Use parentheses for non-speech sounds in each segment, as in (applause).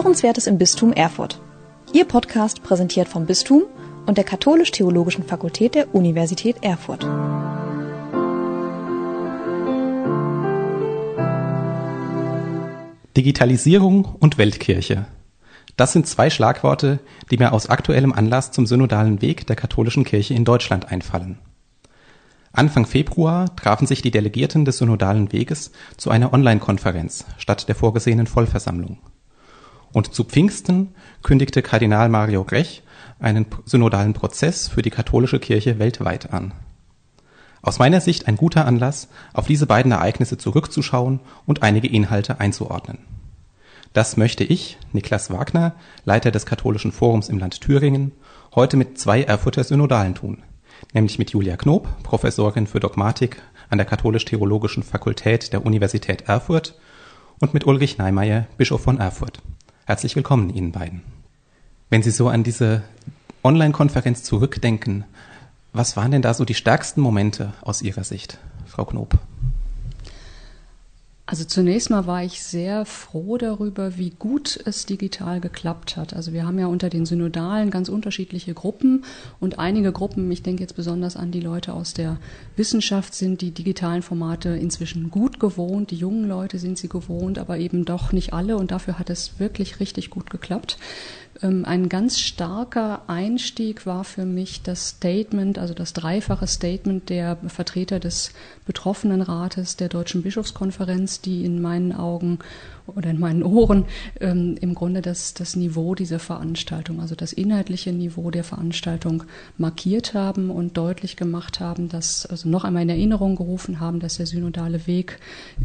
Hörenswertes im Bistum Erfurt. Ihr Podcast präsentiert vom Bistum und der Katholisch-Theologischen Fakultät der Universität Erfurt. Digitalisierung und Weltkirche. Das sind zwei Schlagworte, die mir aus aktuellem Anlass zum synodalen Weg der katholischen Kirche in Deutschland einfallen. Anfang Februar trafen sich die Delegierten des synodalen Weges zu einer Online-Konferenz statt der vorgesehenen Vollversammlung. Und zu Pfingsten kündigte Kardinal Mario Grech einen synodalen Prozess für die katholische Kirche weltweit an. Aus meiner Sicht ein guter Anlass, auf diese beiden Ereignisse zurückzuschauen und einige Inhalte einzuordnen. Das möchte ich, Niklas Wagner, Leiter des Katholischen Forums im Land Thüringen, heute mit zwei Erfurter Synodalen tun, nämlich mit Julia Knob, Professorin für Dogmatik an der Katholisch-Theologischen Fakultät der Universität Erfurt und mit Ulrich Neimeyer, Bischof von Erfurt. Herzlich willkommen Ihnen beiden. Wenn Sie so an diese Online-Konferenz zurückdenken, was waren denn da so die stärksten Momente aus Ihrer Sicht, Frau Knob? Also zunächst mal war ich sehr froh darüber, wie gut es digital geklappt hat. Also wir haben ja unter den Synodalen ganz unterschiedliche Gruppen und einige Gruppen, ich denke jetzt besonders an die Leute aus der Wissenschaft, sind die digitalen Formate inzwischen gut gewohnt. Die jungen Leute sind sie gewohnt, aber eben doch nicht alle und dafür hat es wirklich richtig gut geklappt. Ähm, ein ganz starker Einstieg war für mich das Statement, also das dreifache Statement der Vertreter des Betroffenenrates der Deutschen Bischofskonferenz, die in meinen Augen oder in meinen Ohren ähm, im Grunde das, das Niveau dieser Veranstaltung, also das inhaltliche Niveau der Veranstaltung markiert haben und deutlich gemacht haben, dass, also noch einmal in Erinnerung gerufen haben, dass der synodale Weg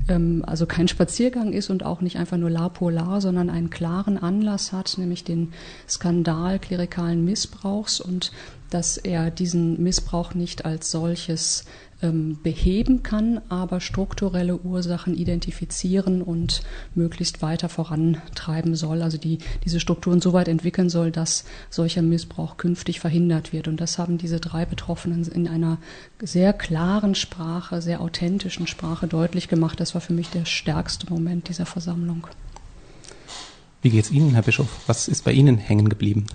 ähm, also kein Spaziergang ist und auch nicht einfach nur la polar, sondern einen klaren Anlass hat, nämlich den Skandal klerikalen Missbrauchs und dass er diesen Missbrauch nicht als solches beheben kann, aber strukturelle Ursachen identifizieren und möglichst weiter vorantreiben soll, also die, diese Strukturen so weit entwickeln soll, dass solcher Missbrauch künftig verhindert wird. Und das haben diese drei Betroffenen in einer sehr klaren Sprache, sehr authentischen Sprache deutlich gemacht. Das war für mich der stärkste Moment dieser Versammlung. Wie geht es Ihnen, Herr Bischof? Was ist bei Ihnen hängen geblieben?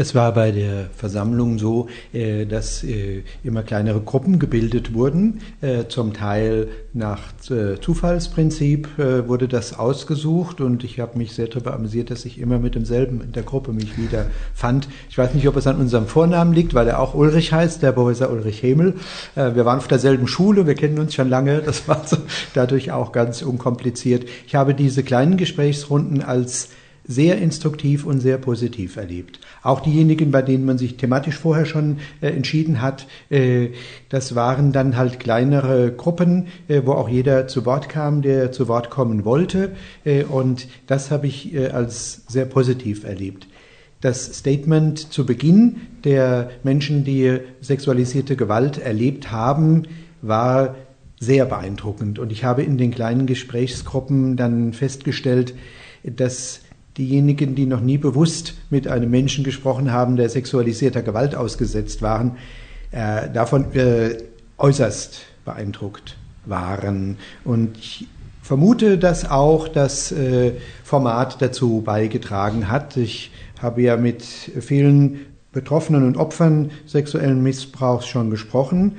Es war bei der Versammlung so, äh, dass äh, immer kleinere Gruppen gebildet wurden. Äh, zum Teil nach Zufallsprinzip wurde das ausgesucht und ich habe mich sehr darüber amüsiert, dass ich immer mit demselben in der Gruppe mich wieder fand. Ich weiß nicht, ob es an unserem Vornamen liegt, weil er auch Ulrich heißt, der Professor Ulrich Hemel. Wir waren auf derselben Schule, wir kennen uns schon lange. Das war dadurch auch ganz unkompliziert. Ich habe diese kleinen Gesprächsrunden als sehr instruktiv und sehr positiv erlebt. Auch diejenigen, bei denen man sich thematisch vorher schon äh, entschieden hat, äh, das waren dann halt kleinere Gruppen, äh, wo auch jeder zu Wort kam, der zu Wort kommen wollte. Äh, und das habe ich äh, als sehr positiv erlebt. Das Statement zu Beginn der Menschen, die sexualisierte Gewalt erlebt haben, war sehr beeindruckend. Und ich habe in den kleinen Gesprächsgruppen dann festgestellt, dass diejenigen, die noch nie bewusst mit einem Menschen gesprochen haben, der sexualisierter Gewalt ausgesetzt waren, äh, davon äh, äußerst beeindruckt waren. Und ich vermute, dass auch das äh, Format dazu beigetragen hat. Ich habe ja mit vielen Betroffenen und Opfern sexuellen Missbrauchs schon gesprochen.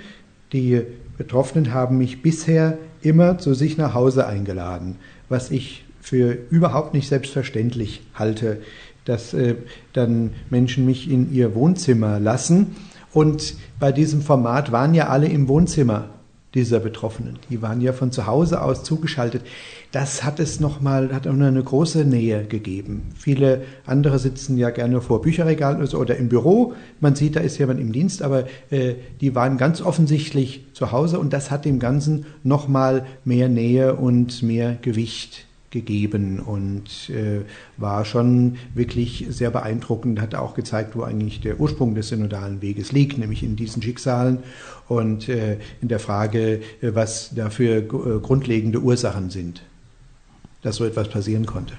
Die Betroffenen haben mich bisher immer zu sich nach Hause eingeladen, was ich für überhaupt nicht selbstverständlich halte, dass äh, dann Menschen mich in ihr Wohnzimmer lassen. Und bei diesem Format waren ja alle im Wohnzimmer dieser Betroffenen. Die waren ja von zu Hause aus zugeschaltet. Das hat es nochmal, hat auch eine große Nähe gegeben. Viele andere sitzen ja gerne vor Bücherregalen oder im Büro. Man sieht, da ist jemand im Dienst, aber äh, die waren ganz offensichtlich zu Hause und das hat dem Ganzen nochmal mehr Nähe und mehr Gewicht gegeben und äh, war schon wirklich sehr beeindruckend, hat auch gezeigt, wo eigentlich der Ursprung des synodalen Weges liegt, nämlich in diesen Schicksalen und äh, in der Frage, äh, was dafür äh, grundlegende Ursachen sind, dass so etwas passieren konnte.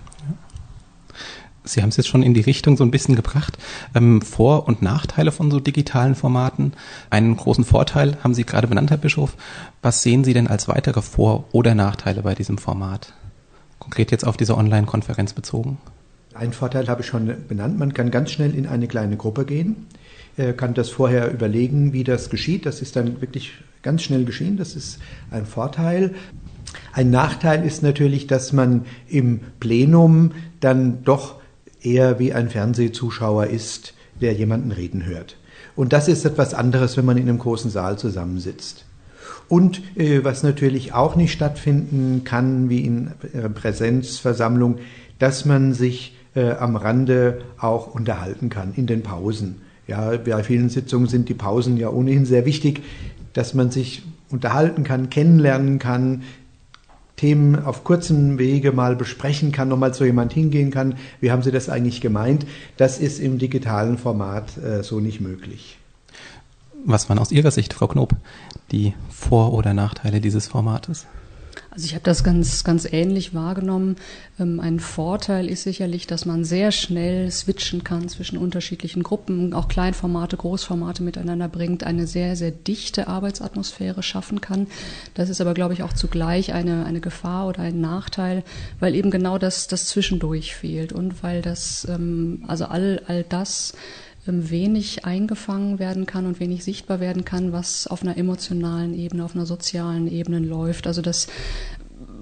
Sie haben es jetzt schon in die Richtung so ein bisschen gebracht. Ähm, Vor- und Nachteile von so digitalen Formaten. Einen großen Vorteil haben Sie gerade benannt, Herr Bischof. Was sehen Sie denn als weitere Vor- oder Nachteile bei diesem Format? Konkret jetzt auf diese Online-Konferenz bezogen? Ein Vorteil habe ich schon benannt. Man kann ganz schnell in eine kleine Gruppe gehen, kann das vorher überlegen, wie das geschieht. Das ist dann wirklich ganz schnell geschehen. Das ist ein Vorteil. Ein Nachteil ist natürlich, dass man im Plenum dann doch eher wie ein Fernsehzuschauer ist, der jemanden reden hört. Und das ist etwas anderes, wenn man in einem großen Saal zusammensitzt. Und äh, was natürlich auch nicht stattfinden kann, wie in äh, Präsenzversammlung, dass man sich äh, am Rande auch unterhalten kann in den Pausen. Ja, bei vielen Sitzungen sind die Pausen ja ohnehin sehr wichtig, dass man sich unterhalten kann, kennenlernen kann, Themen auf kurzem Wege mal besprechen kann, nochmal zu jemand hingehen kann. Wie haben Sie das eigentlich gemeint? Das ist im digitalen Format äh, so nicht möglich. Was waren aus Ihrer Sicht, Frau Knob, die Vor- oder Nachteile dieses Formates? Also ich habe das ganz, ganz ähnlich wahrgenommen. Ähm, ein Vorteil ist sicherlich, dass man sehr schnell switchen kann zwischen unterschiedlichen Gruppen, auch Kleinformate, Großformate miteinander bringt, eine sehr, sehr dichte Arbeitsatmosphäre schaffen kann. Das ist aber, glaube ich, auch zugleich eine, eine Gefahr oder ein Nachteil, weil eben genau das, das Zwischendurch fehlt und weil das, ähm, also all, all das, wenig eingefangen werden kann und wenig sichtbar werden kann, was auf einer emotionalen Ebene, auf einer sozialen Ebene läuft. Also das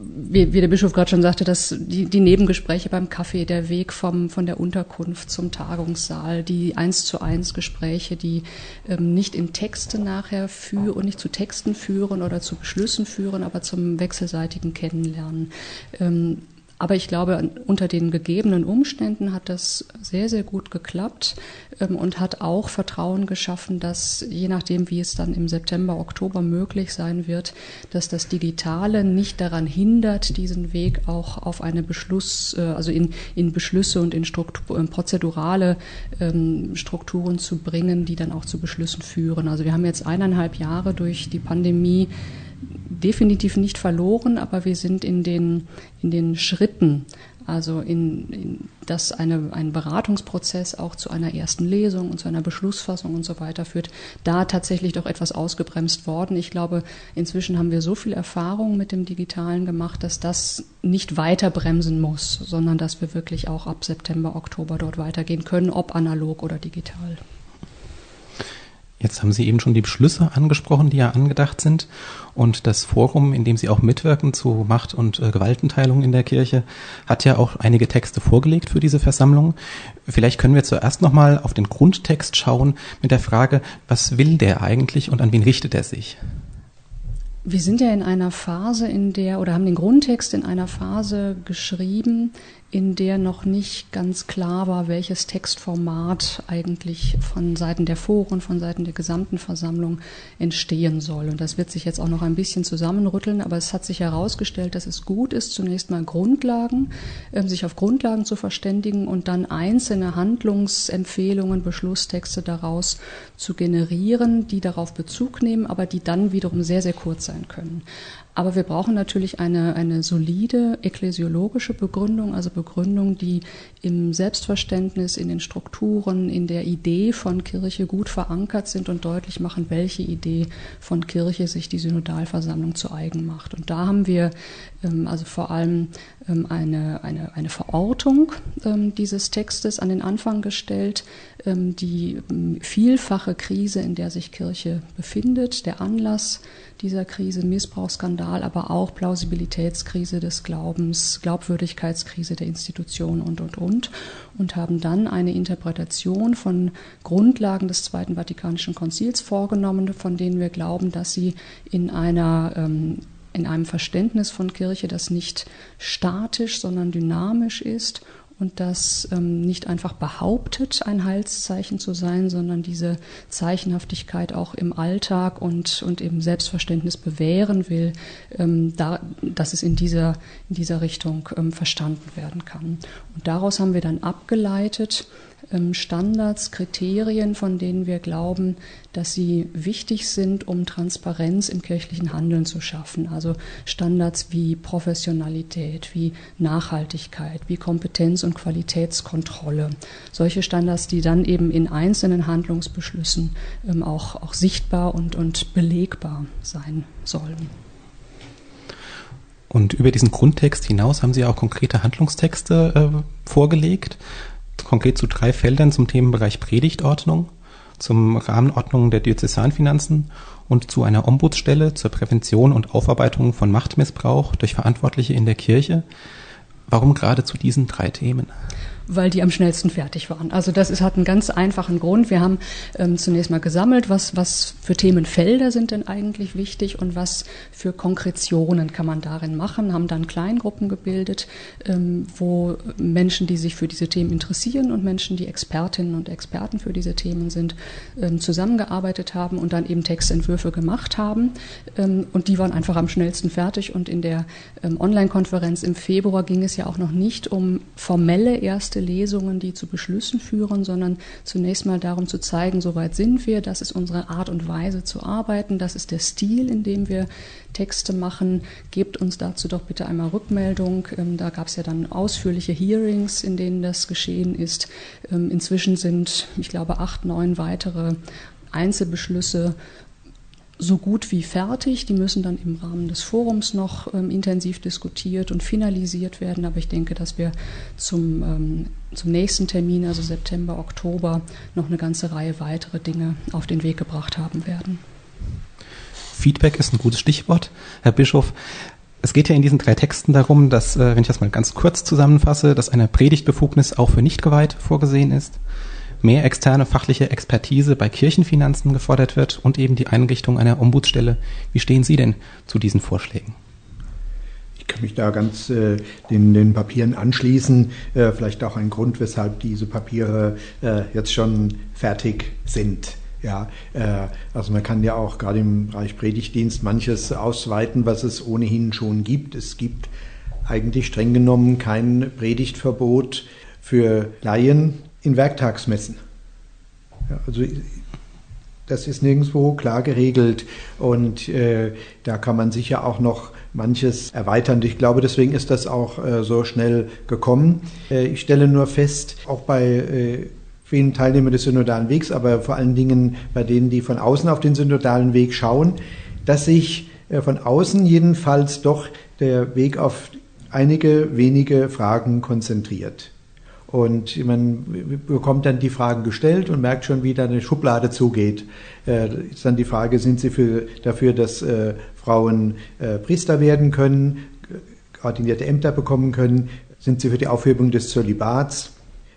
wie, wie der Bischof gerade schon sagte, dass die, die Nebengespräche beim Kaffee, der Weg vom, von der Unterkunft zum Tagungssaal, die eins zu eins Gespräche, die ähm, nicht in Texte nachher führen und nicht zu Texten führen oder zu Beschlüssen führen, aber zum wechselseitigen Kennenlernen. Ähm, aber ich glaube, unter den gegebenen Umständen hat das sehr, sehr gut geklappt ähm, und hat auch Vertrauen geschaffen, dass je nachdem, wie es dann im September, Oktober möglich sein wird, dass das Digitale nicht daran hindert, diesen Weg auch auf eine Beschluss, äh, also in, in Beschlüsse und in, Struktur, in prozedurale ähm, Strukturen zu bringen, die dann auch zu Beschlüssen führen. Also wir haben jetzt eineinhalb Jahre durch die Pandemie definitiv nicht verloren, aber wir sind in den, in den Schritten, also in, in dass eine, ein Beratungsprozess auch zu einer ersten Lesung und zu einer Beschlussfassung und so weiter führt, da tatsächlich doch etwas ausgebremst worden. Ich glaube, inzwischen haben wir so viel Erfahrung mit dem Digitalen gemacht, dass das nicht weiter bremsen muss, sondern dass wir wirklich auch ab September, Oktober dort weitergehen können, ob analog oder digital. Jetzt haben Sie eben schon die Beschlüsse angesprochen, die ja angedacht sind. Und das Forum, in dem Sie auch mitwirken zu Macht- und äh, Gewaltenteilung in der Kirche, hat ja auch einige Texte vorgelegt für diese Versammlung. Vielleicht können wir zuerst nochmal auf den Grundtext schauen mit der Frage, was will der eigentlich und an wen richtet er sich? Wir sind ja in einer Phase, in der, oder haben den Grundtext in einer Phase geschrieben, in der noch nicht ganz klar war, welches Textformat eigentlich von Seiten der Foren, von Seiten der gesamten Versammlung entstehen soll. Und das wird sich jetzt auch noch ein bisschen zusammenrütteln, aber es hat sich herausgestellt, dass es gut ist, zunächst mal Grundlagen, äh, sich auf Grundlagen zu verständigen und dann einzelne Handlungsempfehlungen, Beschlusstexte daraus zu generieren, die darauf Bezug nehmen, aber die dann wiederum sehr, sehr kurz sein können. Aber wir brauchen natürlich eine, eine solide ekklesiologische Begründung, also Begründung, die im Selbstverständnis, in den Strukturen, in der Idee von Kirche gut verankert sind und deutlich machen, welche Idee von Kirche sich die Synodalversammlung zu eigen macht. Und da haben wir ähm, also vor allem ähm, eine, eine, eine Verortung ähm, dieses Textes an den Anfang gestellt, die vielfache Krise, in der sich Kirche befindet, der Anlass dieser Krise, Missbrauchsskandal, aber auch Plausibilitätskrise des Glaubens, Glaubwürdigkeitskrise der Institution und, und, und. Und haben dann eine Interpretation von Grundlagen des Zweiten Vatikanischen Konzils vorgenommen, von denen wir glauben, dass sie in einer ähm, in einem Verständnis von Kirche, das nicht statisch, sondern dynamisch ist und das ähm, nicht einfach behauptet, ein Heilszeichen zu sein, sondern diese Zeichenhaftigkeit auch im Alltag und, und im Selbstverständnis bewähren will, ähm, da, dass es in dieser, in dieser Richtung ähm, verstanden werden kann. Und daraus haben wir dann abgeleitet, Standards, Kriterien, von denen wir glauben, dass sie wichtig sind, um Transparenz im kirchlichen Handeln zu schaffen. Also Standards wie Professionalität, wie Nachhaltigkeit, wie Kompetenz und Qualitätskontrolle. Solche Standards, die dann eben in einzelnen Handlungsbeschlüssen ähm, auch, auch sichtbar und, und belegbar sein sollen. Und über diesen Grundtext hinaus haben Sie auch konkrete Handlungstexte äh, vorgelegt, konkret zu drei Feldern zum Themenbereich Predigtordnung, zum Rahmenordnung der Diözesanfinanzen und zu einer Ombudsstelle zur Prävention und Aufarbeitung von Machtmissbrauch durch Verantwortliche in der Kirche. Warum gerade zu diesen drei Themen? Weil die am schnellsten fertig waren. Also das ist, hat einen ganz einfachen Grund. Wir haben ähm, zunächst mal gesammelt, was, was für Themenfelder sind denn eigentlich wichtig und was für Konkretionen kann man darin machen, haben dann Kleingruppen gebildet, ähm, wo Menschen, die sich für diese Themen interessieren und Menschen, die Expertinnen und Experten für diese Themen sind, ähm, zusammengearbeitet haben und dann eben Textentwürfe gemacht haben. Ähm, und die waren einfach am schnellsten fertig. Und in der ähm, Online-Konferenz im Februar ging es ja auch noch nicht um formelle erste erste Lesungen, die zu Beschlüssen führen, sondern zunächst mal darum zu zeigen, soweit sind wir, das ist unsere Art und Weise zu arbeiten, das ist der Stil, in dem wir Texte machen. Gebt uns dazu doch bitte einmal Rückmeldung. Ähm, da gab es ja dann ausführliche Hearings, in denen das geschehen ist. Ähm, inzwischen sind, ich glaube, acht, neun weitere Einzelbeschlüsse so gut wie fertig. Die müssen dann im Rahmen des Forums noch ähm, intensiv diskutiert und finalisiert werden. Aber ich denke, dass wir zum, ähm, zum nächsten Termin, also September, Oktober, noch eine ganze Reihe weitere Dinge auf den Weg gebracht haben werden. Feedback ist ein gutes Stichwort, Herr Bischof. Es geht ja in diesen drei Texten darum, dass, äh, wenn ich das mal ganz kurz zusammenfasse, dass eine Predigtbefugnis auch für Nichtgeweihte vorgesehen ist mehr externe fachliche Expertise bei Kirchenfinanzen gefordert wird und eben die Einrichtung einer Ombudsstelle. Wie stehen Sie denn zu diesen Vorschlägen? Ich kann mich da ganz äh, den, den Papieren anschließen. Äh, vielleicht auch ein Grund, weshalb diese Papiere äh, jetzt schon fertig sind. Ja, äh, also man kann ja auch gerade im Bereich Predigtdienst manches ausweiten, was es ohnehin schon gibt. Es gibt eigentlich streng genommen kein Predigtverbot für Laien in Werktagsmessen. Ja, also das ist nirgendwo klar geregelt und äh, da kann man sicher auch noch manches erweitern. Ich glaube, deswegen ist das auch äh, so schnell gekommen. Äh, ich stelle nur fest, auch bei äh, vielen Teilnehmern des synodalen Wegs, aber vor allen Dingen bei denen, die von außen auf den synodalen Weg schauen, dass sich äh, von außen jedenfalls doch der Weg auf einige wenige Fragen konzentriert. Und man bekommt dann die Fragen gestellt und merkt schon, wie da eine Schublade zugeht. Äh, ist dann die Frage, sind Sie für, dafür, dass äh, Frauen äh, Priester werden können, ordinierte Ämter bekommen können? Sind Sie für die Aufhebung des Zölibats?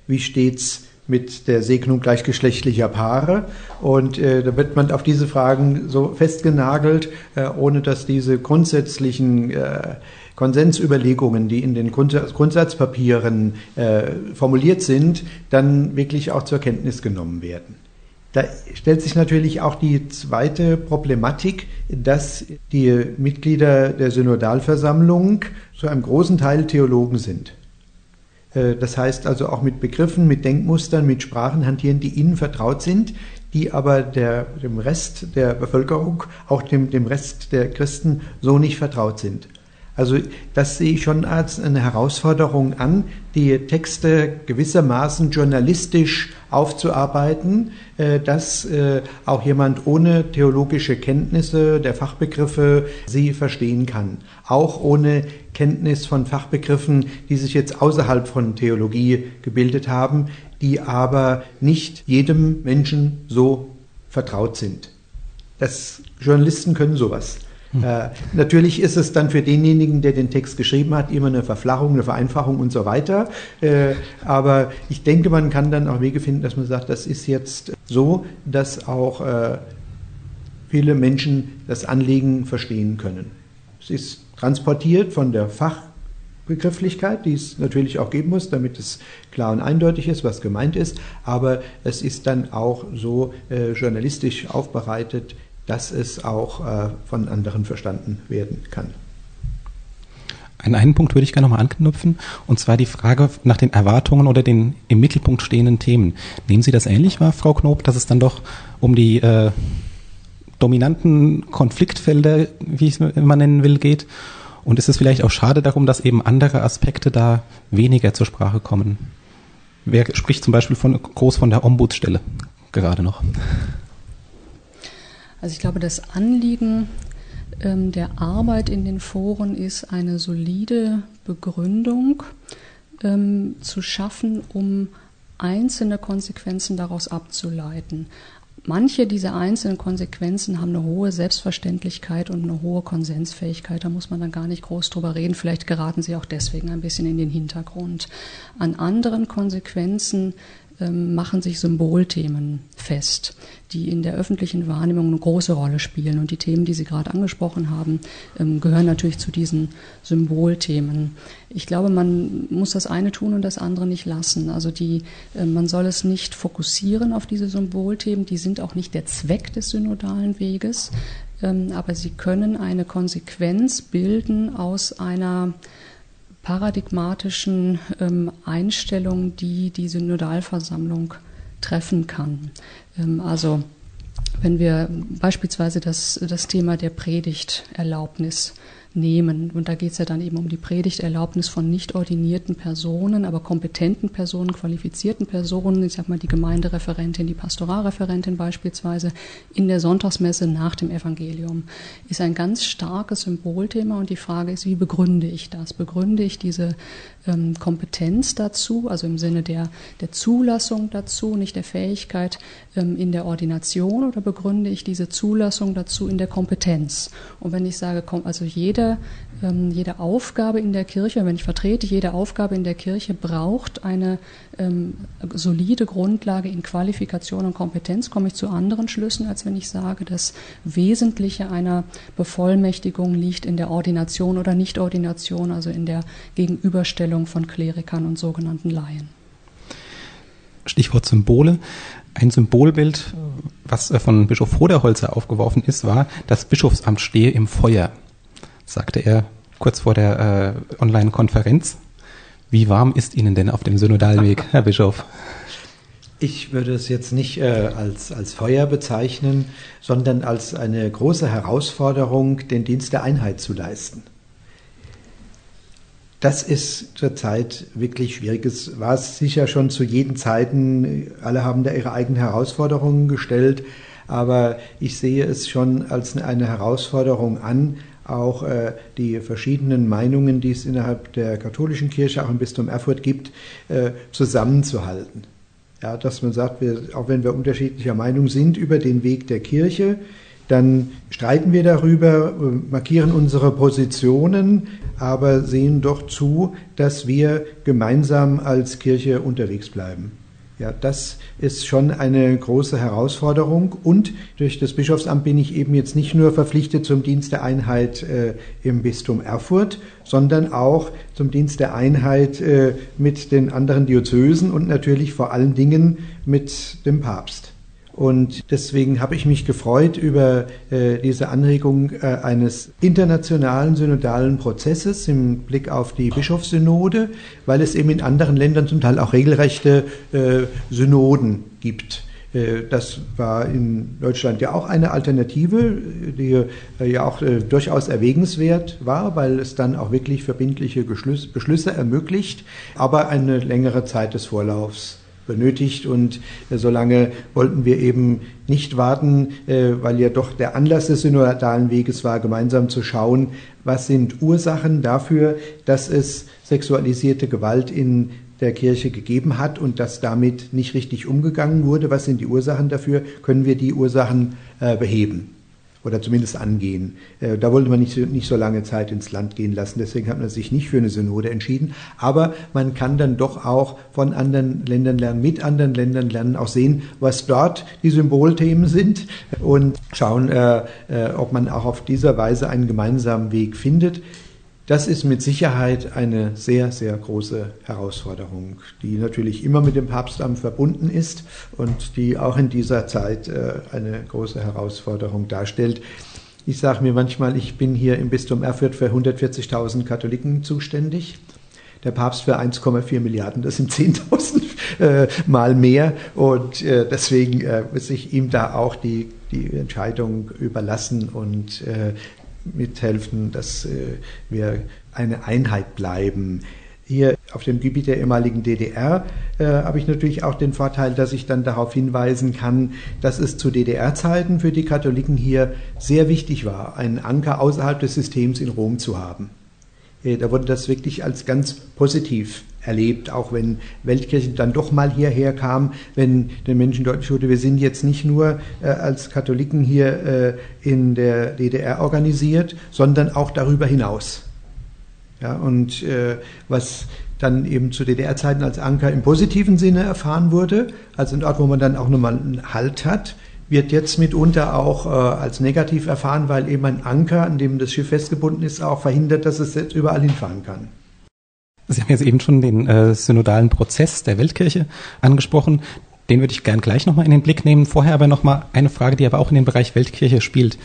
Wie steht's mit der Segnung gleichgeschlechtlicher Paare. Und äh, da wird man auf diese Fragen so festgenagelt, äh, ohne dass diese grundsätzlichen äh, Konsensüberlegungen, die in den Grundsatzpapieren äh, formuliert sind, dann wirklich auch zur Kenntnis genommen werden. Da stellt sich natürlich auch die zweite Problematik, dass die Mitglieder der Synodalversammlung zu einem großen Teil Theologen sind. Äh, das heißt also auch mit Begriffen, mit Denkmustern, mit Sprachen hantieren, die ihnen vertraut sind, die aber der, dem Rest der Bevölkerung, auch dem, dem Rest der Christen so nicht vertraut sind. Also das sehe ich schon als eine Herausforderung an, die Texte gewissermaßen journalistisch aufzuarbeiten, äh, dass äh, auch jemand ohne theologische Kenntnisse der Fachbegriffe sie verstehen kann. Auch ohne Kenntnis von Fachbegriffen, die sich jetzt außerhalb von Theologie gebildet haben, die aber nicht jedem Menschen so vertraut sind. Das Journalisten können sowas. Äh, natürlich ist es dann für denjenigen, der den Text geschrieben hat, immer eine Verflachung, eine Vereinfachung und so weiter. Äh, aber ich denke, man kann dann auch Wege finden, dass man sagt, das ist jetzt so, dass auch äh, viele Menschen das Anliegen verstehen können. Es ist transportiert von der Fachbegrifflichkeit, die es natürlich auch geben muss, damit es klar und eindeutig ist, was gemeint ist, aber es ist dann auch so äh, journalistisch aufbereitet, dass es auch äh, von anderen verstanden werden kann. An einen Punkt würde ich gerne nochmal anknüpfen, und zwar die Frage nach den Erwartungen oder den im Mittelpunkt stehenden Themen. Nehmen Sie das ähnlich wahr, Frau Knob, dass es dann doch um die äh, dominanten Konfliktfelder, wie ich es immer nennen will, geht? Und ist es vielleicht auch schade darum, dass eben andere Aspekte da weniger zur Sprache kommen? Wer spricht zum Beispiel von, groß von der Ombudsstelle gerade noch? Also ich glaube, das Anliegen ähm, der Arbeit in den Foren ist, eine solide Begründung ähm, zu schaffen, um einzelne Konsequenzen daraus abzuleiten. Manche dieser einzelnen Konsequenzen haben eine hohe Selbstverständlichkeit und eine hohe Konsensfähigkeit. Da muss man dann gar nicht groß drüber reden. Vielleicht geraten sie auch deswegen ein bisschen in den Hintergrund. An anderen Konsequenzen machen sich Symbolthemen fest, die in der öffentlichen Wahrnehmung eine große Rolle spielen. Und die Themen, die Sie gerade angesprochen haben, ähm, gehören natürlich zu diesen Symbolthemen. Ich glaube, man muss das eine tun und das andere nicht lassen. Also die, äh, man soll es nicht fokussieren auf diese Symbolthemen. Die sind auch nicht der Zweck des synodalen Weges, ähm, aber sie können eine Konsequenz bilden aus einer paradigmatischen ähm, Einstellung, die die Synodalversammlung treffen kann. Ähm, also wenn wir beispielsweise das, das Thema der Predigterlaubnis nehmen. Und da geht es ja dann eben um die Predigterlaubnis von nicht ordinierten Personen, aber kompetenten Personen, qualifizierten Personen, ich sag mal die Gemeindereferentin, die Pastoralreferentin beispielsweise, in der Sonntagsmesse nach dem Evangelium. Ist ein ganz starkes Symbolthema und die Frage ist, wie begründe ich das? Begründe ich diese ähm, Kompetenz dazu, also im Sinne der, der Zulassung dazu, nicht der Fähigkeit ähm, in der Ordination oder begründe ich diese Zulassung dazu in der Kompetenz? Und wenn ich sage, also jede, ähm, jede Aufgabe in der Kirche, wenn ich vertrete, jede Aufgabe in der Kirche braucht eine ähm, solide Grundlage in Qualifikation und Kompetenz, komme ich zu anderen Schlüssen, als wenn ich sage, das Wesentliche einer Bevollmächtigung liegt in der Ordination oder Nichtordination, also in der Gegenüberstellung von Klerikern und sogenannten Laien. Stichwort Symbole. Ein Symbolbild, was äh, von Bischof Hoderholzer aufgeworfen ist, war, das Bischofsamt stehe im Feuer, sagte er kurz vor der äh, Online-Konferenz. Wie warm ist Ihnen denn auf dem Synodalweg, (laughs) Herr Bischof? Ich würde es jetzt nicht äh, als, als Feuer bezeichnen, sondern als eine große Herausforderung, den Dienst der Einheit zu leisten. Das ist zurzeit wirklich schwierig. Es war es sicher schon zu jeden Zeiten. Alle haben da ihre eigenen Herausforderungen gestellt. Aber ich sehe es schon als eine Herausforderung an, auch äh, die verschiedenen Meinungen, die es innerhalb der katholischen Kirche, auch im Bistum Erfurt gibt, äh, zusammenzuhalten. Ja, dass man sagt, wir, auch wenn wir unterschiedlicher Meinung sind über den Weg der Kirche, dann streiten wir darüber, markieren unsere Positionen, aber sehen doch zu, dass wir gemeinsam als Kirche unterwegs bleiben. Ja, das ist schon eine große Herausforderung. Und durch das Bischofsamt bin ich eben jetzt nicht nur verpflichtet zum Dienst der Einheit äh, im Bistum Erfurt, sondern auch zum Dienst der Einheit äh, mit den anderen Diözesen und natürlich vor allen Dingen mit dem Papst. Und deswegen habe ich mich gefreut über äh, diese Anregung äh, eines internationalen synodalen Prozesses im Blick auf die Bischofssynode, weil es eben in anderen Ländern zum Teil auch regelrechte äh, Synoden gibt. Äh, das war in Deutschland ja auch eine Alternative, die äh, ja auch äh, durchaus erwägenswert war, weil es dann auch wirklich verbindliche Beschlüsse ermöglicht, aber eine längere Zeit des Vorlaufs benötigt und äh, solange wollten wir eben nicht warten, äh, weil ja doch der Anlass des synodalen Weges war, gemeinsam zu schauen, was sind Ursachen dafür, dass es sexualisierte Gewalt in der Kirche gegeben hat und dass damit nicht richtig umgegangen wurde. Was sind die Ursachen dafür? Können wir die Ursachen äh, beheben? Oder zumindest angehen. Äh, da wollte man nicht, nicht so lange Zeit ins Land gehen lassen, deswegen hat man sich nicht für eine Synode entschieden. Aber man kann dann doch auch von anderen Ländern lernen, mit anderen Ländern lernen, auch sehen, was dort die Symbolthemen sind und schauen, äh, äh, ob man auch auf dieser Weise einen gemeinsamen Weg findet. Das ist mit Sicherheit eine sehr, sehr große Herausforderung, die natürlich immer mit dem Papstamt verbunden ist und die auch in dieser Zeit äh, eine große Herausforderung darstellt. Ich sage mir manchmal, ich bin hier im Bistum Erfurt für 140.000 Katholiken zuständig. Der Papst für 1,4 Milliarden, das sind 10.000 äh, Mal mehr. Und äh, deswegen äh, muss ich ihm da auch die, die Entscheidung überlassen und äh, mithelfen, dass äh, wir eine Einheit bleiben. Hier auf dem Gebiet der ehemaligen DDR äh, habe ich natürlich auch den Vorteil, dass ich dann darauf hinweisen kann, dass es zu DDR-Zeiten für die Katholiken hier sehr wichtig war, einen Anker außerhalb des Systems in Rom zu haben. Äh, da wurde das wirklich als ganz positiv erlebt, auch wenn Weltkirchen dann doch mal hierher kam, wenn den Menschen deutlich wurde, wir sind jetzt nicht nur äh, als Katholiken hier äh, in der DDR organisiert, sondern auch darüber hinaus. Ja, und äh, was dann eben zu DDR-Zeiten als Anker im positiven Sinne erfahren wurde, als ein Ort, wo man dann auch nochmal einen Halt hat, wird jetzt mitunter auch äh, als negativ erfahren, weil eben ein Anker, an dem das Schiff festgebunden ist, auch verhindert, dass es jetzt überall hinfahren kann. Sie haben jetzt eben schon den äh, synodalen Prozess der Weltkirche angesprochen. Den würde ich gern gleich nochmal in den Blick nehmen. Vorher aber nochmal eine Frage, die aber auch in den Bereich Weltkirche spielt.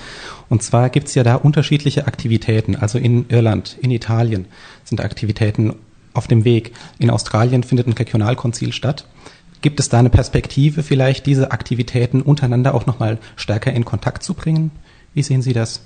Und zwar gibt es ja da unterschiedliche Aktivitäten. Also in Irland, in Italien sind Aktivitäten auf dem Weg. In Australien findet ein Regionalkonzil statt. Gibt es da eine Perspektive, vielleicht diese Aktivitäten untereinander auch nochmal stärker in Kontakt zu bringen? Wie sehen Sie das?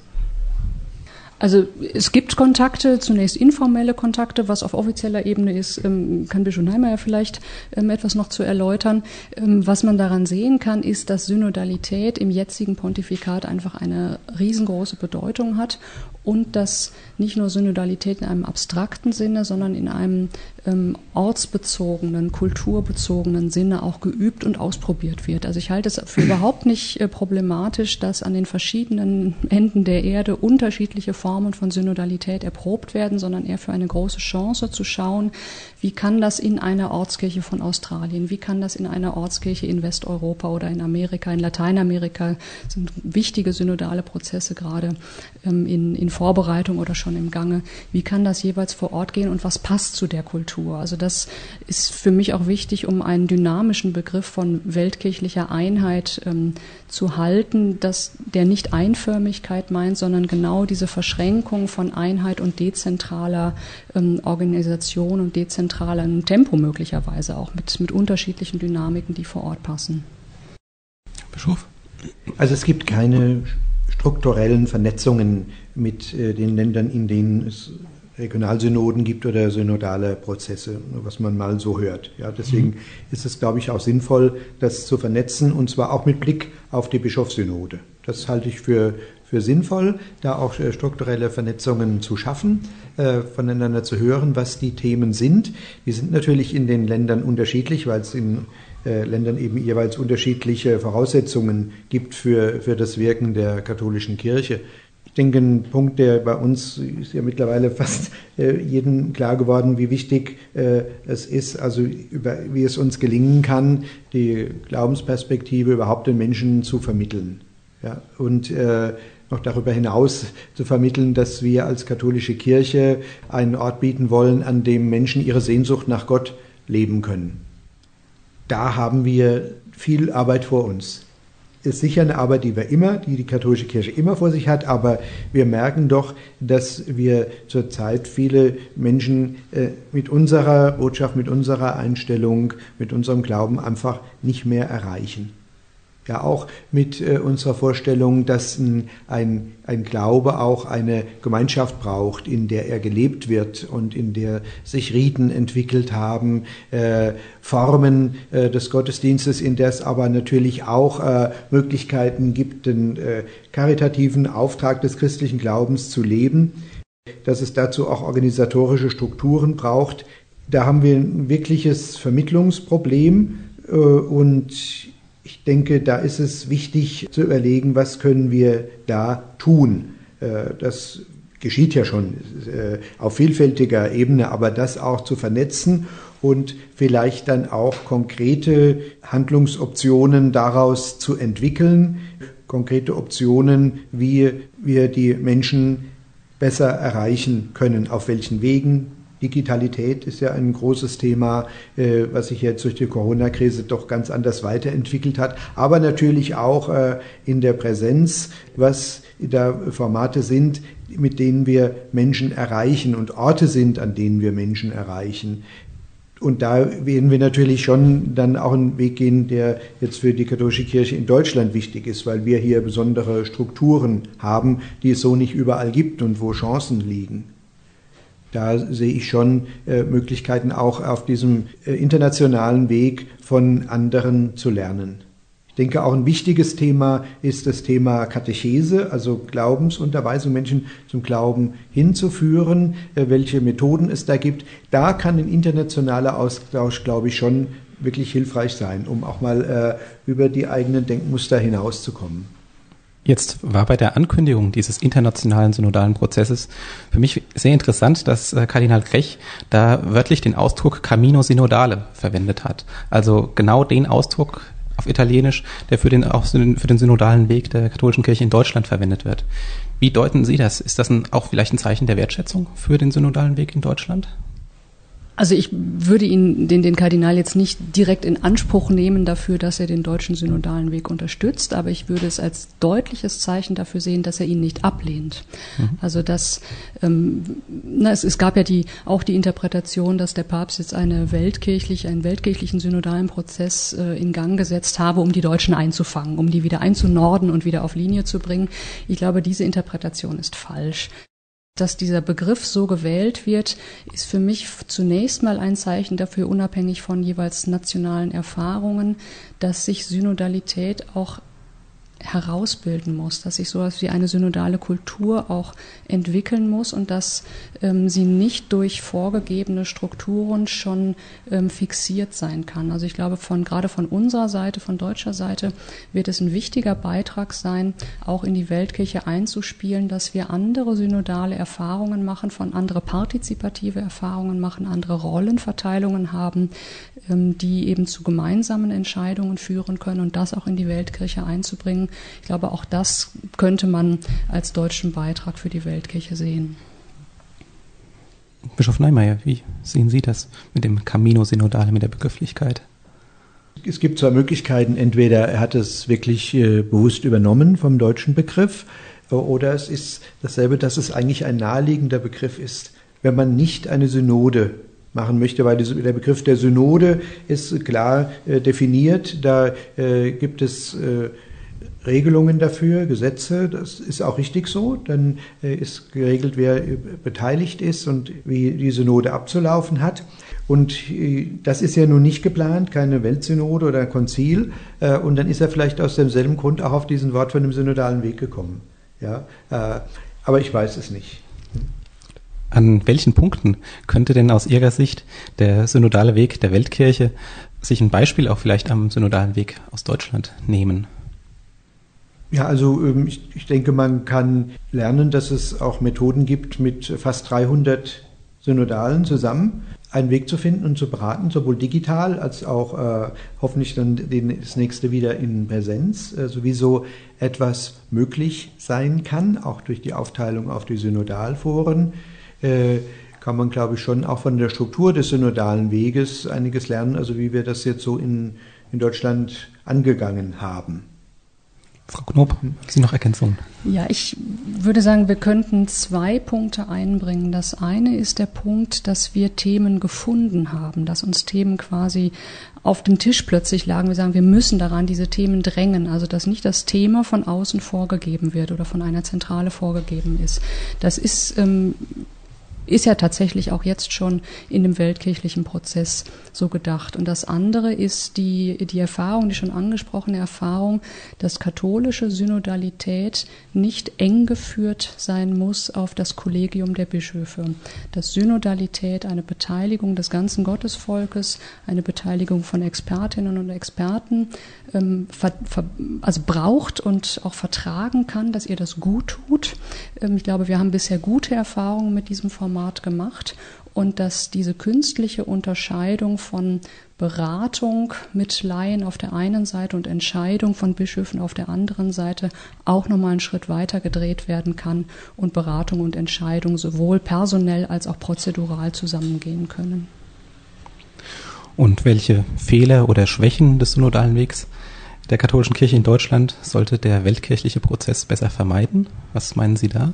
Also es gibt Kontakte, zunächst informelle Kontakte, was auf offizieller Ebene ist, ähm, kann Bischof Neimeyer vielleicht ähm, etwas noch zu erläutern. Ähm, was man daran sehen kann, ist, dass Synodalität im jetzigen Pontifikat einfach eine riesengroße Bedeutung hat und dass nicht nur Synodalität in einem abstrakten Sinne, sondern in einem ähm, ortsbezogenen, kulturbezogenen Sinne auch geübt und ausprobiert wird. Also ich halte es für überhaupt nicht äh, problematisch, dass an den verschiedenen Enden der Erde unterschiedliche Formen von Synodalität erprobt werden, sondern eher für eine große Chance zu schauen, wie kann das in einer Ortskirche von Australien, wie kann das in einer Ortskirche in Westeuropa oder in Amerika, in Lateinamerika, sind wichtige synodale Prozesse gerade ähm, in, in Vorbereitung oder schon im Gange, wie kann das jeweils vor Ort gehen und was passt zu der Kultur? Kultur. Also das ist für mich auch wichtig, um einen dynamischen Begriff von weltkirchlicher Einheit ähm, zu halten, dass der nicht Einförmigkeit meint, sondern genau diese Verschränkung von Einheit und dezentraler ähm, Organisation und dezentralem Tempo möglicherweise auch mit, mit unterschiedlichen Dynamiken, die vor Ort passen. Bischof? Also es gibt keine strukturellen Vernetzungen mit äh, den Ländern, in denen es Regionalsynoden gibt oder synodale Prozesse, was man mal so hört. Ja, deswegen mhm. ist es, glaube ich, auch sinnvoll, das zu vernetzen und zwar auch mit Blick auf die Bischofssynode. Das halte ich für, für sinnvoll, da auch äh, strukturelle Vernetzungen zu schaffen, äh, voneinander zu hören, was die Themen sind. Die sind natürlich in den Ländern unterschiedlich, weil es in äh, Ländern eben jeweils unterschiedliche Voraussetzungen gibt für, für das Wirken der katholischen Kirche. Ich denke, ein Punkt, der bei uns ist ja mittlerweile fast äh, jedem klar geworden, wie wichtig äh, es ist, also über, wie es uns gelingen kann, die Glaubensperspektive überhaupt den Menschen zu vermitteln. Ja, und äh, noch darüber hinaus zu vermitteln, dass wir als katholische Kirche einen Ort bieten wollen, an dem Menschen ihre Sehnsucht nach Gott leben können. Da haben wir viel Arbeit vor uns ist sicher eine Arbeit, die wir immer, die die katholische Kirche immer vor sich hat, aber wir merken doch, dass wir zurzeit viele Menschen äh, mit unserer Botschaft, mit unserer Einstellung, mit unserem Glauben einfach nicht mehr erreichen ja auch mit äh, unserer Vorstellung, dass ein, ein, ein, Glaube auch eine Gemeinschaft braucht, in der er gelebt wird und in der sich Riten entwickelt haben, äh, Formen äh, des Gottesdienstes, in der es aber natürlich auch äh, Möglichkeiten gibt, den äh, karitativen Auftrag des christlichen Glaubens zu leben, dass es dazu auch organisatorische Strukturen braucht. Da haben wir ein wirkliches Vermittlungsproblem äh, und ich denke, da ist es wichtig zu überlegen, was können wir da tun. Äh, das geschieht ja schon äh, auf vielfältiger Ebene, aber das auch zu vernetzen und vielleicht dann auch konkrete Handlungsoptionen daraus zu entwickeln, konkrete Optionen, wie wir die Menschen besser erreichen können, auf welchen Wegen, Digitalität ist ja ein großes Thema, äh, was sich jetzt durch die Corona-Krise doch ganz anders weiterentwickelt hat. Aber natürlich auch äh, in der Präsenz, was da Formate sind, mit denen wir Menschen erreichen und Orte sind, an denen wir Menschen erreichen. Und da werden wir natürlich schon dann auch einen Weg gehen, der jetzt für die katholische Kirche in Deutschland wichtig ist, weil wir hier besondere Strukturen haben, die es so nicht überall gibt und wo Chancen liegen. Da sehe ich schon äh, Möglichkeiten auch auf diesem äh, internationalen Weg von anderen zu lernen. Ich denke, auch ein wichtiges Thema ist das Thema Katechese, also Glaubensunterweisung, Menschen zum Glauben hinzuführen, äh, welche Methoden es da gibt. Da kann ein internationaler Austausch, glaube ich, schon wirklich hilfreich sein, um auch mal äh, über die eigenen Denkmuster hinauszukommen. Jetzt war bei der Ankündigung dieses internationalen synodalen Prozesses für mich sehr interessant, dass äh, Kardinal Grech da wörtlich den Ausdruck Camino Synodale verwendet hat. Also genau den Ausdruck, auf Italienisch, der für den, auch für den synodalen Weg der katholischen Kirche in Deutschland verwendet wird. Wie deuten Sie das? Ist das ein, auch vielleicht ein Zeichen der Wertschätzung für den synodalen Weg in Deutschland? Also ich würde ihn, den, den Kardinal jetzt nicht direkt in Anspruch nehmen dafür, dass er den deutschen synodalen Weg unterstützt, aber ich würde es als deutliches Zeichen dafür sehen, dass er ihn nicht ablehnt. Mhm. Also dass ähm, na, es, es gab ja die auch die Interpretation, dass der Papst jetzt eine weltkirchliche, einen weltkirchlichen synodalen Prozess äh, in Gang gesetzt habe, um die Deutschen einzufangen, um die wieder einzunorden und wieder auf Linie zu bringen. Ich glaube, diese Interpretation ist falsch. Dass dieser Begriff so gewählt wird, ist für mich zunächst mal ein Zeichen dafür, unabhängig von jeweils nationalen Erfahrungen, dass sich Synodalität auch herausbilden muss, dass sich sowas wie eine synodale Kultur auch entwickeln muss und dass ähm, sie nicht durch vorgegebene Strukturen schon ähm, fixiert sein kann. Also ich glaube, von gerade von unserer Seite, von deutscher Seite, wird es ein wichtiger Beitrag sein, auch in die Weltkirche einzuspielen, dass wir andere synodale Erfahrungen machen, von andere partizipative Erfahrungen machen, andere Rollenverteilungen haben, ähm, die eben zu gemeinsamen Entscheidungen führen können und das auch in die Weltkirche einzubringen. Ich glaube, auch das könnte man als deutschen Beitrag für die Weltkirche sehen. Bischof Neimeyer, wie sehen Sie das mit dem Camino Synodale, mit der Begrifflichkeit? Es gibt zwei Möglichkeiten. Entweder er hat es wirklich äh, bewusst übernommen vom deutschen Begriff, äh, oder es ist dasselbe, dass es eigentlich ein naheliegender Begriff ist. Wenn man nicht eine Synode machen möchte, weil der Begriff der Synode ist klar äh, definiert. Da äh, gibt es äh, Regelungen dafür, Gesetze, das ist auch richtig so. Dann äh, ist geregelt, wer beteiligt ist und wie die Synode abzulaufen hat. Und äh, das ist ja nun nicht geplant, keine Weltsynode oder Konzil. Äh, und dann ist er vielleicht aus demselben Grund auch auf diesen Wort von dem synodalen Weg gekommen. Ja, aber ich weiß es nicht. An welchen Punkten könnte denn aus Ihrer Sicht der synodale Weg der Weltkirche sich ein Beispiel auch vielleicht am synodalen Weg aus Deutschland nehmen? Ja, also ähm, ich, denke, man kann lernen, dass es auch Methoden gibt, mit fast 300 Synodalen zusammen einen Weg zu finden und zu beraten, sowohl digital als auch äh, hoffentlich dann das nächste wieder in Präsenz, äh, sowieso etwas möglich sein kann, auch durch die Aufteilung auf die Synodalforen. Äh, kann man, glaube ich, schon auch von der Struktur des synodalen Weges einiges lernen, also wie wir das jetzt so in, in Deutschland angegangen haben. Frau Knob, Sie noch Ergänzungen? Ja, ich würde sagen, wir könnten zwei Punkte einbringen. Das eine ist der Punkt, dass wir Themen gefunden haben, dass uns Themen quasi auf dem Tisch plötzlich lagen. Wir sagen, wir müssen daran diese Themen drängen. Also, dass nicht das Thema von außen vorgegeben wird oder von einer Zentrale vorgegeben ist. Das ist ähm, ist ja tatsächlich auch jetzt schon in dem weltkirchlichen Prozess so gedacht. Und das andere ist die, die Erfahrung, die schon angesprochene Erfahrung, dass katholische Synodalität nicht eng geführt sein muss auf das Kollegium der Bischöfe. Dass Synodalität eine Beteiligung des ganzen Gottesvolkes, eine Beteiligung von Expertinnen und Experten ähm, ver, ver, also braucht und auch vertragen kann, dass ihr das gut tut. Ähm, ich glaube, wir haben bisher gute Erfahrungen mit diesem Format gemacht und dass diese künstliche Unterscheidung von Beratung mit Laien auf der einen Seite und Entscheidung von Bischöfen auf der anderen Seite auch nochmal einen Schritt weiter gedreht werden kann und Beratung und Entscheidung sowohl personell als auch prozedural zusammengehen können. Und welche Fehler oder Schwächen des synodalen Wegs der katholischen Kirche in Deutschland sollte der weltkirchliche Prozess besser vermeiden? Was meinen Sie da?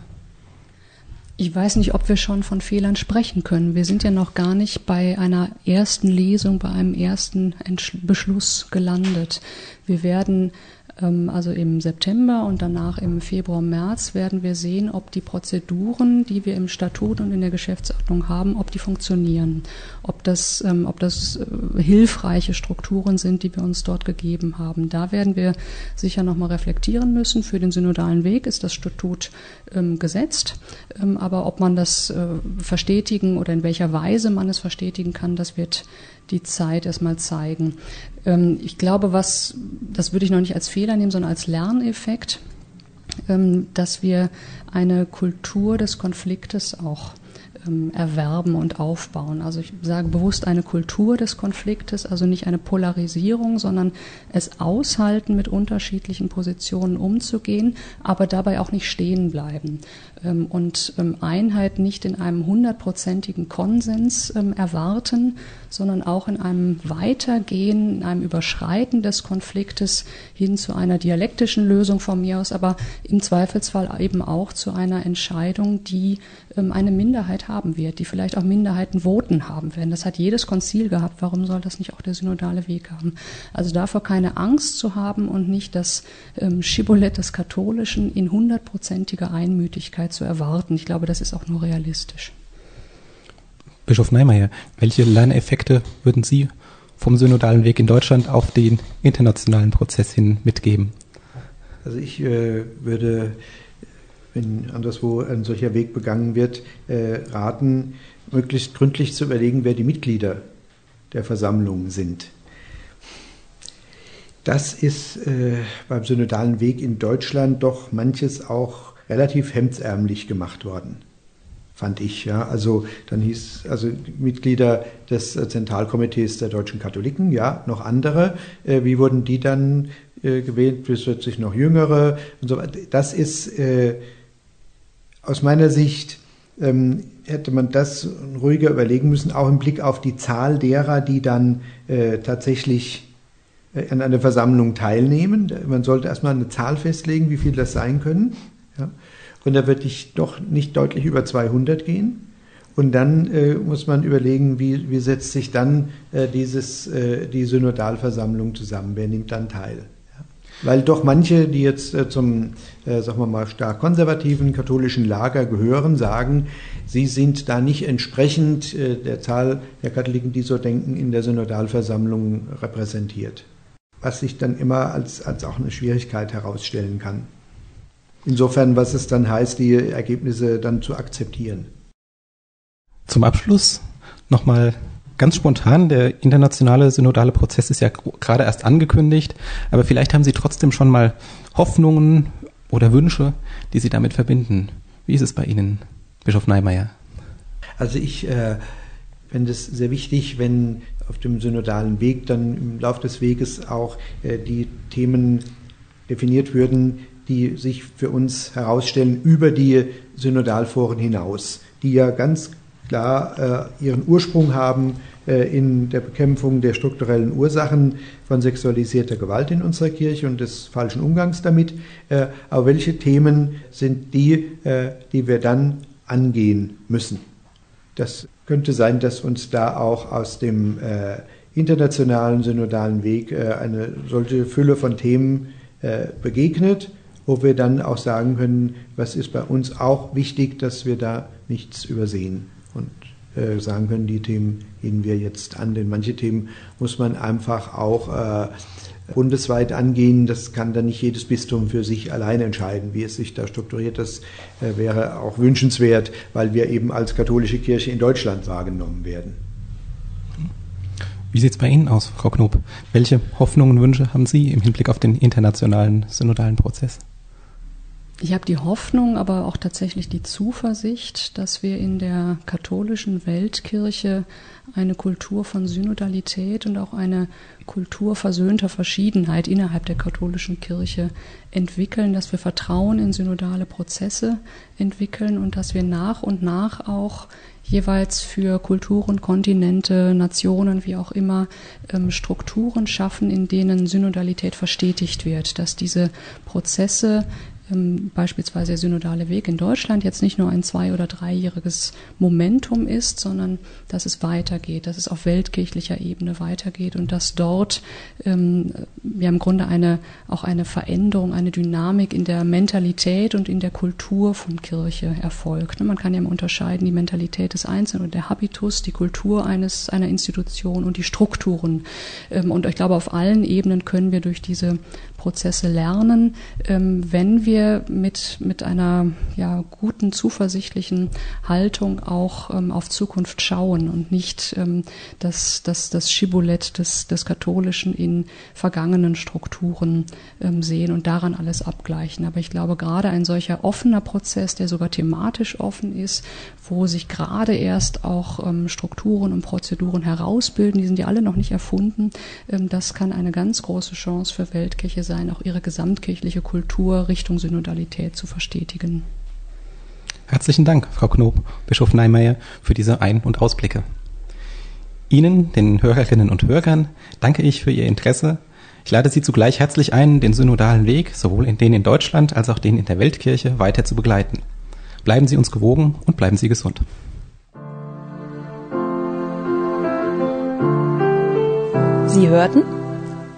Ich weiß nicht, ob wir schon von Fehlern sprechen können. Wir sind ja noch gar nicht bei einer ersten Lesung, bei einem ersten Beschluss gelandet. Wir werden also im September und danach im Februar, März werden wir sehen, ob die Prozeduren, die wir im Statut und in der Geschäftsordnung haben, ob die funktionieren, ob das, ähm, ob das äh, hilfreiche Strukturen sind, die wir uns dort gegeben haben. Da werden wir sicher nochmal reflektieren müssen. Für den synodalen Weg ist das Statut ähm, gesetzt, aber ob man das äh, verstetigen oder in welcher Weise man es verstetigen kann, das wird die Zeit erstmal zeigen. Ähm, ich glaube, was, das würde ich noch nicht als Fehler nehmen, sondern als Lerneffekt, ähm, dass wir eine Kultur des Konfliktes auch ähm, erwerben und aufbauen. Also ich sage bewusst eine Kultur des Konfliktes, also nicht eine Polarisierung, sondern es aushalten, mit unterschiedlichen Positionen umzugehen, aber dabei auch nicht stehen bleiben. Ähm, und ähm, Einheit nicht in einem hundertprozentigen Konsens erwarten, sondern auch in einem Weitergehen, in einem Überschreiten des Konfliktes hin zu einer dialektischen Lösung von mir aus, aber im Zweifelsfall eben auch zu einer Entscheidung, die eine Minderheit haben wird, die vielleicht auch Minderheitenvoten haben werden. Das hat jedes Konzil gehabt. Warum soll das nicht auch der synodale Weg haben? Also davor keine Angst zu haben und nicht das Schibbolett des Katholischen in hundertprozentiger Einmütigkeit zu erwarten. Ich glaube, das ist auch nur realistisch. Bischof Neimeyer, welche Lerneffekte würden Sie vom synodalen Weg in Deutschland auf den internationalen Prozess hin mitgeben? Also ich äh, würde, wenn anderswo ein solcher Weg begangen wird, äh, raten, möglichst gründlich zu überlegen, wer die Mitglieder der Versammlung sind. Das ist äh, beim synodalen Weg in Deutschland doch manches auch relativ hemdsärmlich gemacht worden, fand ich. Ja. Also dann hieß also Mitglieder des Zentralkomitees der deutschen Katholiken, ja, noch andere. Äh, wie wurden die dann äh, gewählt? Plötzlich noch jüngere und so weiter. Das ist äh, aus meiner Sicht ähm, hätte man das ruhiger überlegen müssen, auch im Blick auf die Zahl derer, die dann äh, tatsächlich äh, an einer Versammlung teilnehmen. Man sollte erstmal eine Zahl festlegen, wie viel das sein können. Ja? Und da würde ich doch nicht deutlich über 200 gehen. Und dann äh, muss man überlegen, wie, wie setzt sich dann äh, dieses, äh, die Synodalversammlung zusammen? Wer nimmt dann teil? Weil doch manche, die jetzt äh, zum, äh, sagen wir mal, stark konservativen katholischen Lager gehören, sagen, sie sind da nicht entsprechend äh, der Zahl der Katholiken, die so denken, in der Synodalversammlung repräsentiert. Was sich dann immer als, als auch eine Schwierigkeit herausstellen kann. Insofern, was es dann heißt, die Ergebnisse dann zu akzeptieren. Zum Abschluss nochmal ganz spontan, der internationale synodale Prozess ist ja gerade erst angekündigt, aber vielleicht haben Sie trotzdem schon mal Hoffnungen oder Wünsche, die Sie damit verbinden. Wie ist es bei Ihnen, Bischof Neimeyer? Also ich äh, finde es sehr wichtig, wenn auf dem synodalen Weg dann im Laufe des Weges auch äh, die Themen definiert würden, die sich für uns herausstellen über die Synodalforen hinaus, die ja ganz klar äh, ihren Ursprung haben äh, in der Bekämpfung der strukturellen Ursachen von sexualisierter Gewalt in unserer Kirche und des falschen Umgangs damit. Äh, aber welche Themen sind die, äh, die wir dann angehen müssen? Das könnte sein, dass uns da auch aus dem äh, internationalen synodalen Weg äh, eine solche Fülle von Themen begegnet wo wir dann auch sagen können, was ist bei uns auch wichtig, dass wir da nichts übersehen äh, sagen können, die Themen gehen wir jetzt an, denn manche Themen muss man einfach auch äh, bundesweit angehen. Das kann dann nicht jedes Bistum für sich allein entscheiden, wie es sich da strukturiert. Das äh, wäre auch wünschenswert, weil wir eben als katholische Kirche in Deutschland wahrgenommen werden. Wie sieht es bei Ihnen aus, Frau Knob? Welche Hoffnungen und Wünsche haben Sie im Hinblick auf den internationalen synodalen Prozess? Ich habe die Hoffnung, aber auch tatsächlich die Zuversicht, dass wir in der katholischen Weltkirche eine Kultur von Synodalität und auch eine Kultur versöhnter Verschiedenheit innerhalb der katholischen Kirche entwickeln, dass wir Vertrauen in synodale Prozesse entwickeln und dass wir nach und nach auch jeweils für Kulturen, Kontinente, Nationen, wie auch immer, ähm, Strukturen schaffen, in denen Synodalität verstetigt wird, dass diese Prozesse beispielsweise der synodale Weg in Deutschland jetzt nicht nur ein zwei- oder dreijähriges Momentum ist, sondern dass es weitergeht, dass es auf weltkirchlicher Ebene weitergeht und dass dort ähm, ja im Grunde eine, auch eine Veränderung, eine Dynamik in der Mentalität und in der Kultur von Kirche erfolgt. Ne, man kann ja unterscheiden die Mentalität des Einzelnen und der Habitus, die Kultur eines, einer Institution und die Strukturen. Ähm, und ich glaube, auf allen Ebenen können wir durch diese Prozesse lernen, ähm, wenn wir mit, mit einer ja, guten, zuversichtlichen Haltung auch ähm, auf Zukunft schauen und nicht ähm, das, das, das Schibbolett des, des Katholischen in vergangenen Strukturen sehen und daran alles abgleichen. Aber ich glaube, gerade ein solcher offener Prozess, der sogar thematisch offen ist, wo sich gerade erst auch Strukturen und Prozeduren herausbilden, die sind ja alle noch nicht erfunden, das kann eine ganz große Chance für Weltkirche sein, auch ihre gesamtkirchliche Kultur Richtung Synodalität zu verstetigen. Herzlichen Dank, Frau Knob, Bischof Neimeyer, für diese Ein- und Ausblicke. Ihnen, den Hörerinnen und Hörern, danke ich für Ihr Interesse. Ich lade Sie zugleich herzlich ein, den synodalen Weg, sowohl in den in Deutschland als auch den in der Weltkirche, weiter zu begleiten. Bleiben Sie uns gewogen und bleiben Sie gesund. Sie hörten